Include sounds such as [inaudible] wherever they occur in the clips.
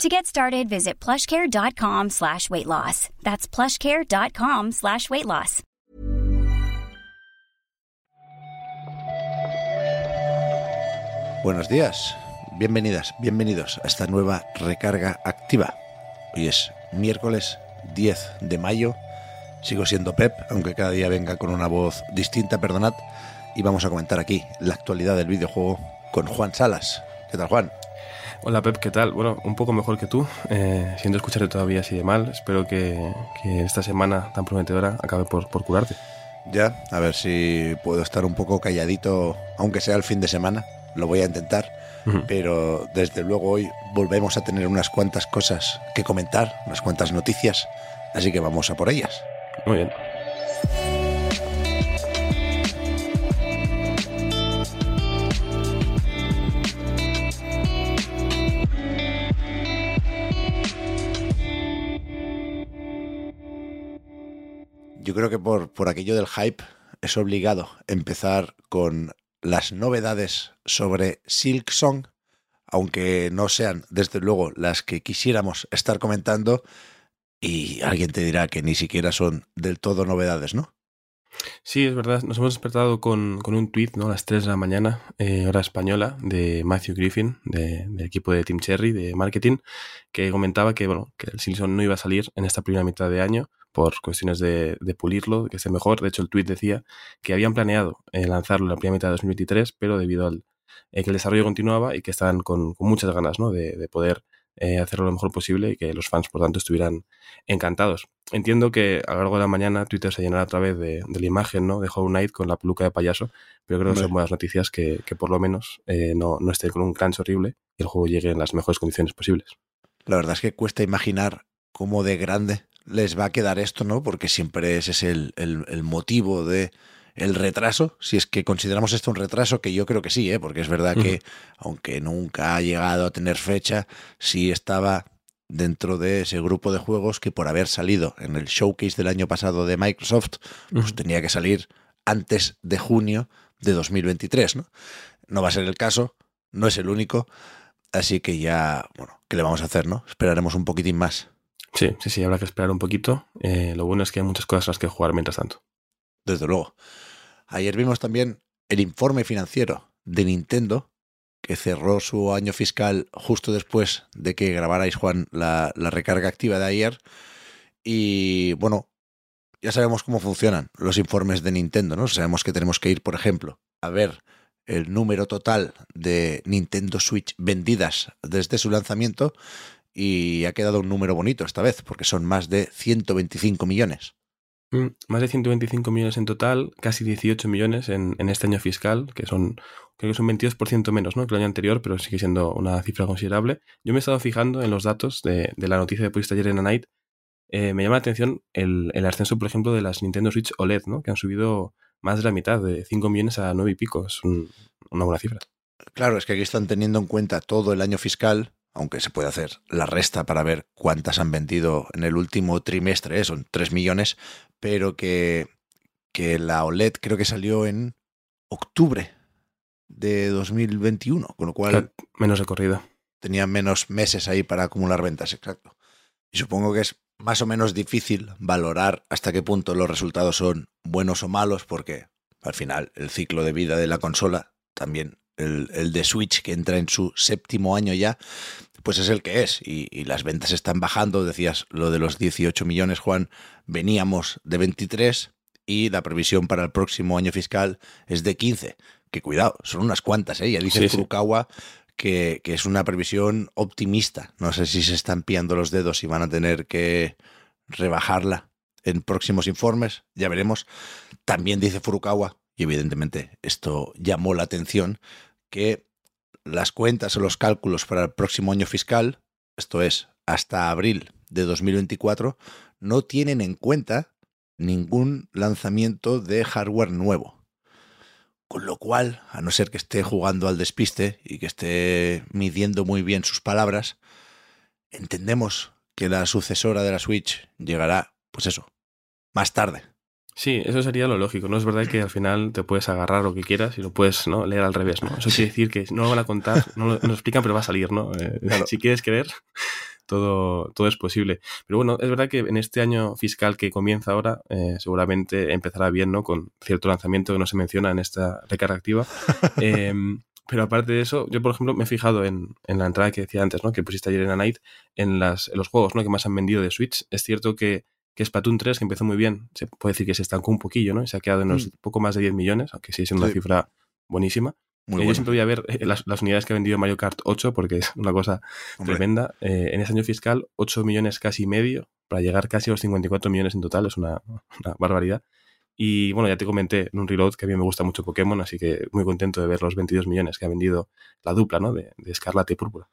To get started, visit plushcare.com slash weight loss. That's plushcare.com slash weight loss. Buenos días, bienvenidas, bienvenidos a esta nueva recarga activa. Hoy es miércoles 10 de mayo. Sigo siendo Pep, aunque cada día venga con una voz distinta, perdonad. Y vamos a comentar aquí la actualidad del videojuego con Juan Salas. ¿Qué tal, Juan? Hola Pep, ¿qué tal? Bueno, un poco mejor que tú, eh, siento escucharte todavía así de mal. Espero que, que esta semana tan prometedora acabe por, por, curarte. Ya, a ver si puedo estar un poco calladito, aunque sea el fin de semana. Lo voy a intentar, uh -huh. pero desde luego hoy volvemos a tener unas cuantas cosas que comentar, unas cuantas noticias, así que vamos a por ellas. Muy bien. Yo creo que por, por aquello del hype es obligado empezar con las novedades sobre Silk Song, aunque no sean desde luego las que quisiéramos estar comentando, y alguien te dirá que ni siquiera son del todo novedades, ¿no? Sí, es verdad. Nos hemos despertado con, con un tweet ¿no? a las 3 de la mañana, eh, hora española, de Matthew Griffin, de, del equipo de Team Cherry, de marketing, que comentaba que, bueno, que el Silson no iba a salir en esta primera mitad de año por cuestiones de, de pulirlo, que esté mejor. De hecho, el tweet decía que habían planeado eh, lanzarlo en la primera mitad de 2023, pero debido al eh, que el desarrollo continuaba y que estaban con, con muchas ganas ¿no? de, de poder eh, hacerlo lo mejor posible y que los fans, por tanto, estuvieran encantados. Entiendo que a lo largo de la mañana Twitter se llenará otra vez de, de la imagen ¿no? de Hollow Knight con la peluca de payaso, pero creo que son buenas noticias que, que por lo menos eh, no, no esté con un crunch horrible y el juego llegue en las mejores condiciones posibles. La verdad es que cuesta imaginar cómo de grande les va a quedar esto, ¿no? Porque siempre ese es el, el, el motivo de el retraso, si es que consideramos esto un retraso, que yo creo que sí, ¿eh? porque es verdad que, aunque nunca ha llegado a tener fecha, sí estaba dentro de ese grupo de juegos que por haber salido en el showcase del año pasado de Microsoft, pues tenía que salir antes de junio de 2023, ¿no? No va a ser el caso, no es el único, así que ya, bueno, ¿qué le vamos a hacer, no? Esperaremos un poquitín más. Sí, sí, sí, habrá que esperar un poquito. Eh, lo bueno es que hay muchas cosas a las que jugar mientras tanto desde luego. Ayer vimos también el informe financiero de Nintendo, que cerró su año fiscal justo después de que grabarais, Juan, la, la, recarga activa de ayer. Y bueno, ya sabemos cómo funcionan los informes de Nintendo, ¿no? Sabemos que tenemos que ir, por ejemplo, a ver el número total de Nintendo Switch vendidas desde su lanzamiento y ha quedado un número bonito esta vez, porque son más de 125 millones. Más de 125 millones en total, casi 18 millones en, en, este año fiscal, que son, creo que son 22% menos ¿no? que el año anterior, pero sigue siendo una cifra considerable. Yo me he estado fijando en los datos de, de la noticia de pusiste ayer en A Night. Eh, me llama la atención el, el, ascenso, por ejemplo, de las Nintendo Switch OLED, ¿no? que han subido más de la mitad, de 5 millones a 9 y pico. Es un, una buena cifra. Claro, es que aquí están teniendo en cuenta todo el año fiscal, aunque se puede hacer la resta para ver cuántas han vendido en el último trimestre, ¿eh? son 3 millones, pero que, que la OLED creo que salió en octubre de 2021, con lo cual... Menos recorrido. Tenía menos meses ahí para acumular ventas, exacto. Y supongo que es más o menos difícil valorar hasta qué punto los resultados son buenos o malos, porque al final el ciclo de vida de la consola, también el, el de Switch, que entra en su séptimo año ya, pues es el que es. Y, y, las ventas están bajando. Decías lo de los 18 millones, Juan. Veníamos de 23 y la previsión para el próximo año fiscal es de 15. Que cuidado, son unas cuantas, ¿eh? Ya dice sí, Furukawa sí. que, que, es una previsión optimista. No sé si se están pillando los dedos y van a tener que rebajarla en próximos informes. Ya veremos. También dice Furukawa, y evidentemente esto llamó la atención, que las cuentas o los cálculos para el próximo año fiscal, esto es, hasta abril de 2024, no tienen en cuenta ningún lanzamiento de hardware nuevo. Con lo cual, a no ser que esté jugando al despiste y que esté midiendo muy bien sus palabras, entendemos que la sucesora de la Switch llegará, pues eso, más tarde. Sí, eso sería lo lógico, ¿no? Es verdad que al final te puedes agarrar lo que quieras y lo puedes ¿no? leer al revés, ¿no? Eso quiere decir que no lo van a contar, no lo, explican, pero va a salir, ¿no? Eh, si quieres creer, todo, todo es posible. Pero bueno, es verdad que en este año fiscal que comienza ahora, eh, seguramente empezará bien, ¿no? Con cierto lanzamiento que no se menciona en esta recarga activa. [laughs] Em, pero aparte de eso, yo por ejemplo me he fijado en, en, la entrada que decía antes, ¿no? Que pusiste ayer en la Night, en, las, en los juegos, ¿no? Que más han vendido de Switch. Es cierto que, que Splatoon 3, que empezó muy bien, se puede decir que se estancó un poquillo, ¿no? Se ha quedado en unos mm. poco más de 10 millones, aunque sigue siendo una cifra buenísima. Eh, yo siempre voy a ver eh, las, unidades que ha vendido Mario Kart 8 porque es una cosa tremenda. Eh, en ese año fiscal, 8 millones casi medio para llegar casi a los 54 millones en total. Es una, barbaridad. Y bueno, ya te comenté en un reload que a mí me gusta mucho Pokémon, así que muy contento de ver los 22 millones que ha vendido la dupla ¿no? de, de Escarlata y Púrpura.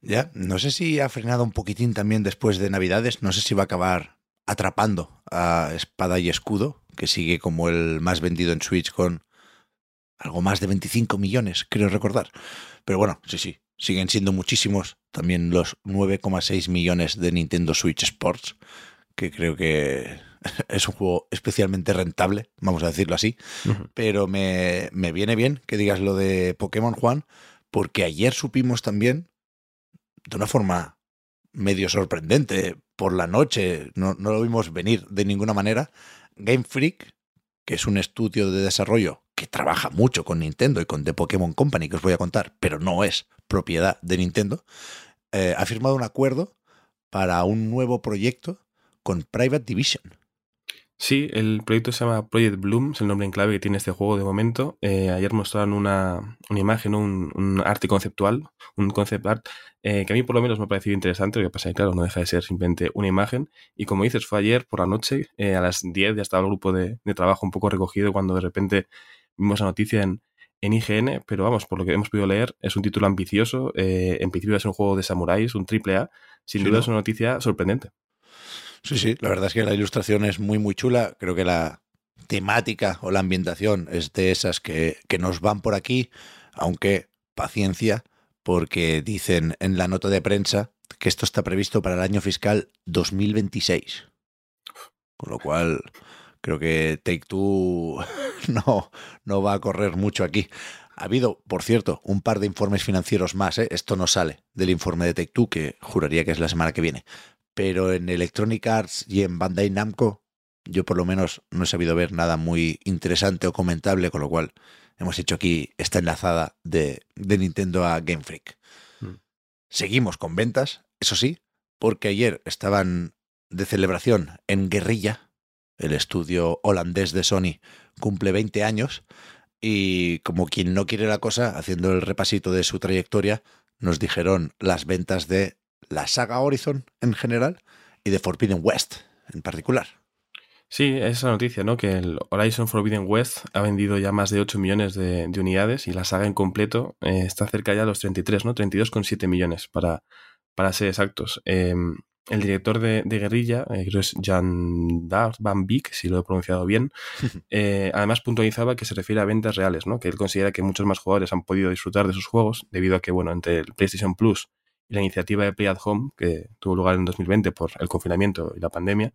Ya, no sé si ha frenado un poquitín también después de Navidades. No sé si va a acabar atrapando a Espada y Escudo, que sigue como el más vendido en Switch con algo más de 25 millones, creo recordar. Pero bueno, sí, sí, siguen siendo muchísimos también los 9,6 millones de Nintendo Switch Sports, que creo que [laughs] es un juego especialmente rentable, vamos a decirlo así. Pero me, me viene bien que digas lo de Pokémon Juan, porque ayer supimos también, de una forma medio sorprendente, por la noche, no, no lo vimos venir de ninguna manera, Game Freak, que es un estudio de desarrollo que trabaja mucho con Nintendo y con The Pokémon Company, que os voy a contar, pero no es propiedad de Nintendo, eh, ha firmado un acuerdo para un nuevo proyecto con Private Division. Sí, el proyecto se llama Project Bloom, es el nombre en clave que tiene este juego de momento. Eh, ayer mostraron una, una imagen, un, un, arte conceptual, un concept art, eh, que a mí por lo menos me ha parecido interesante, lo que pasa es que claro, no deja de ser simplemente una imagen. Y como dices, fue ayer por la noche, a las 10 ya estaba el grupo de, de, trabajo un poco recogido cuando de repente vimos la noticia en, en IGN, pero vamos, por lo que hemos podido leer, es un título ambicioso. Eh, en principio es un juego de samuráis, un triple A. Sin duda es una noticia sorprendente. Sí, sí, la verdad es que la ilustración es muy, muy chula. Creo que la temática o la ambientación es de esas que, que nos van por aquí, aunque paciencia, porque dicen en la nota de prensa que esto está previsto para el año fiscal 2026. Con lo cual, creo que Take Two [laughs] no, no va a correr mucho aquí. Ha habido, por cierto, un par de informes financieros más. ¿eh? Esto no sale del informe de Take Two, que juraría que es la semana que viene. Pero en Electronic Arts y en Bandai Namco, yo por lo menos no he sabido ver nada muy interesante o comentable, con lo cual hemos hecho aquí esta enlazada de, de Nintendo a Game Freak. Mm. Seguimos con ventas, eso sí, porque ayer estaban de celebración en Guerrilla, el estudio holandés de Sony, cumple 20 años y como quien no quiere la cosa, haciendo el repasito de su trayectoria, nos dijeron las ventas de la saga Horizon en general y de Forbidden West en particular. Sí, esa noticia, ¿no? Que el Horizon Forbidden West ha vendido ya más de 8 millones de, unidades y la saga en completo eh, está cerca ya de los 33, ¿no? 32,7 millones para, para ser exactos. Em, el director de, Guerrilla, eh, creo es Jan Van Beek, si lo he pronunciado bien, [laughs] eh, además puntualizaba que se refiere a ventas reales, ¿no? que él considera que muchos más jugadores han podido disfrutar de sus juegos debido a que, bueno, entre el PlayStation Plus y la iniciativa de Play at Home, que tuvo lugar en 2020 por el confinamiento y la pandemia,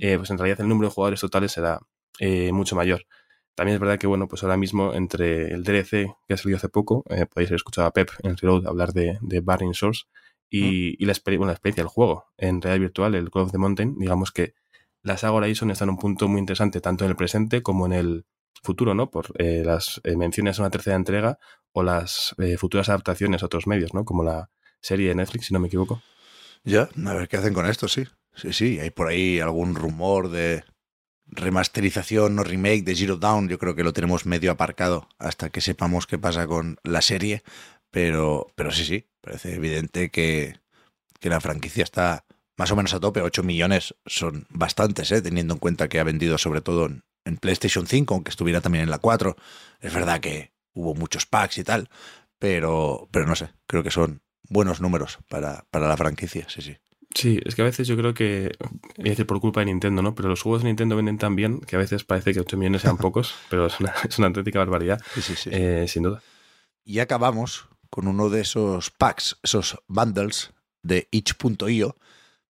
eh, pues en realidad el número de jugadores totales será mucho mayor. También es verdad que, bueno, pues ahora mismo entre el DLC que ha salido hace poco, podéis haber escuchado a Pep en el Reload hablar de, de Burning Source, y, la, experiencia del juego en realidad virtual, el Call of the Mountain, digamos que las Agora Horizon están en un punto muy interesante, tanto en el presente como en el futuro, ¿no? Por eh, las eh, menciones a una tercera entrega o las eh, futuras adaptaciones a otros medios, ¿no? Como la serie de Netflix, si no me equivoco. Ya, a ver qué hacen con esto, sí. Sí, sí, hay por ahí algún rumor de remasterización o remake de Zero Down. Yo creo que lo tenemos medio aparcado hasta que sepamos qué pasa con la serie. Pero, pero sí, sí, parece evidente que, la franquicia está más o menos a tope. 8 millones son bastantes, ¿eh? teniendo en cuenta que ha vendido sobre todo en, PlayStation 5, aunque estuviera también en la 4. Es verdad que hubo muchos packs y tal, pero, pero no sé, creo que son buenos números para, para la franquicia, sí, sí. Sí, es que a veces yo creo que, voy a decir por culpa de Nintendo, ¿no? Pero los juegos de Nintendo venden tan bien que a veces parece que 8 millones sean [laughs] pocos, pero es una, es una auténtica barbaridad, Sí, sí, sí. eh, sin duda. Y acabamos con uno de esos packs, esos bundles de itch.io,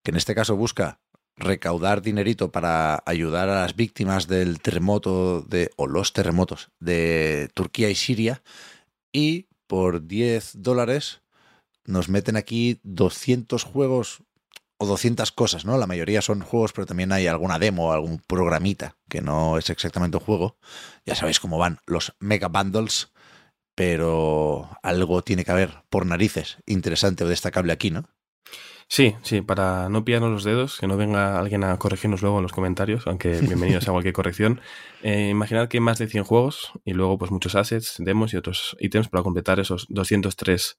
que en este caso busca recaudar dinerito para ayudar a las víctimas del terremoto de, o los terremotos de Turquía y Siria. Y por 10 dólares nos meten aquí 200 juegos o 200 cosas, ¿no? La mayoría son juegos, pero también hay alguna demo, algún programita que no es exactamente un juego. Ya sabéis cómo van los mega bundles, pero algo tiene que haber por narices interesante o destacable aquí, ¿no? Sí, sí, para no pillarnos los dedos, que no venga alguien a corregirnos luego en los comentarios, aunque [laughs] bienvenidos a cualquier corrección. Eh, imaginad que hay más de 100 juegos y luego pues muchos assets, demos y otros ítems para completar esos 203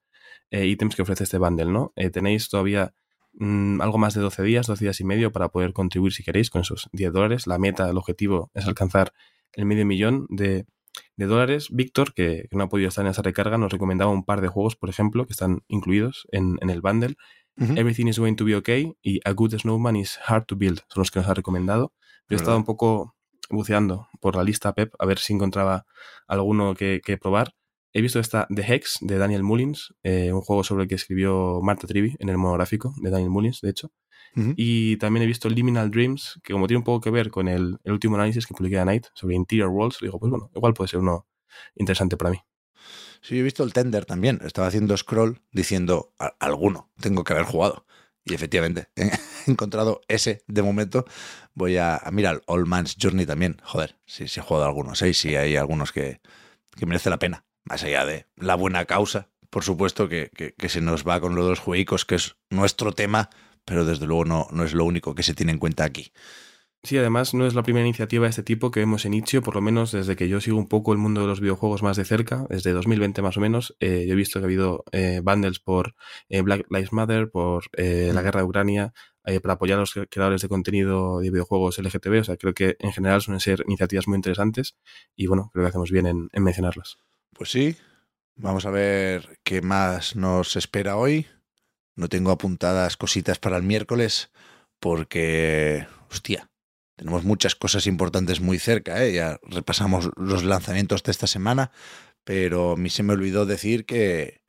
eh, ítems que ofrece este bundle, ¿no? Eh, tenéis todavía mm, algo más de 12 días, 12 días y medio para poder contribuir si queréis con esos 10 dólares. La meta, el objetivo es alcanzar el medio millón de, de dólares. Víctor, que, que no ha podido estar en esa recarga, nos recomendaba un par de juegos, por ejemplo, que están incluidos en, en el bundle. Everything is going to be okay y A Good Snowman is hard to build. Son los que nos ha recomendado. Yo he estado un poco buceando por la lista Pep a ver si encontraba alguno que, que probar. He visto esta The Hex de Daniel Mullins, eh, un juego sobre el que escribió Marta Trivi en el monográfico de Daniel Mullins, de hecho. Y también he visto Liminal Dreams, que como tiene un poco que ver con el, el último análisis que publiqué a Night sobre Interior Worlds, digo, pues bueno, igual puede ser uno interesante para mí. Sí, he visto el Tender también. Estaba haciendo scroll diciendo "A- alguno tengo que haber jugado. Y efectivamente, [laughs] he encontrado ese de momento. Voy a, a mirar All Man's Journey también. Joder, sí, sí he jugado algunos. ¿eh? Sí, hay algunos que, que merece la pena. Más allá de la buena causa, por supuesto, que, que- que se nos va con lo de los juegos, que es nuestro tema, pero desde luego no, no es lo único que se tiene en cuenta aquí. Sí, además no es la primera iniciativa de este tipo que vemos en Itch.io, por lo menos desde que yo sigo un poco el mundo de los videojuegos más de cerca, desde 2020 más o menos. eh, yo he visto que ha habido eh, bundles por eh, Black Lives Matter, por la Mm. guerra de Ucrania, para apoyar a los creadores de contenido de videojuegos LGTB. O sea, creo que en general suelen ser iniciativas muy interesantes y bueno, creo que hacemos bien en, en mencionarlas. Pues sí, vamos a ver qué más nos espera hoy. No tengo apuntadas cositas para el miércoles porque, hostia, tenemos muchas cosas importantes muy cerca. ¿eh? Ya repasamos los lanzamientos de esta semana, pero a mí se me olvidó decir que,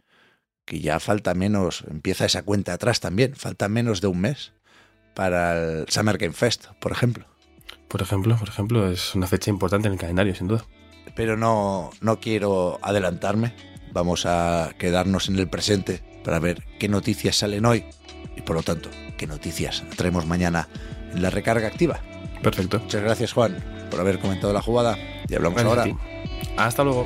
que ya falta menos, empieza esa cuenta atrás también, falta menos de un mes para el Summer Game Fest, por ejemplo. Por ejemplo, por ejemplo, es una fecha importante en el calendario, sin duda. Pero no, no quiero adelantarme. Vamos a quedarnos en el presente para ver qué noticias salen hoy y por lo tanto qué noticias traemos mañana en la recarga activa. Perfecto. Muchas gracias Juan por haber comentado la jugada y hablamos Gracias ahora. Hasta luego.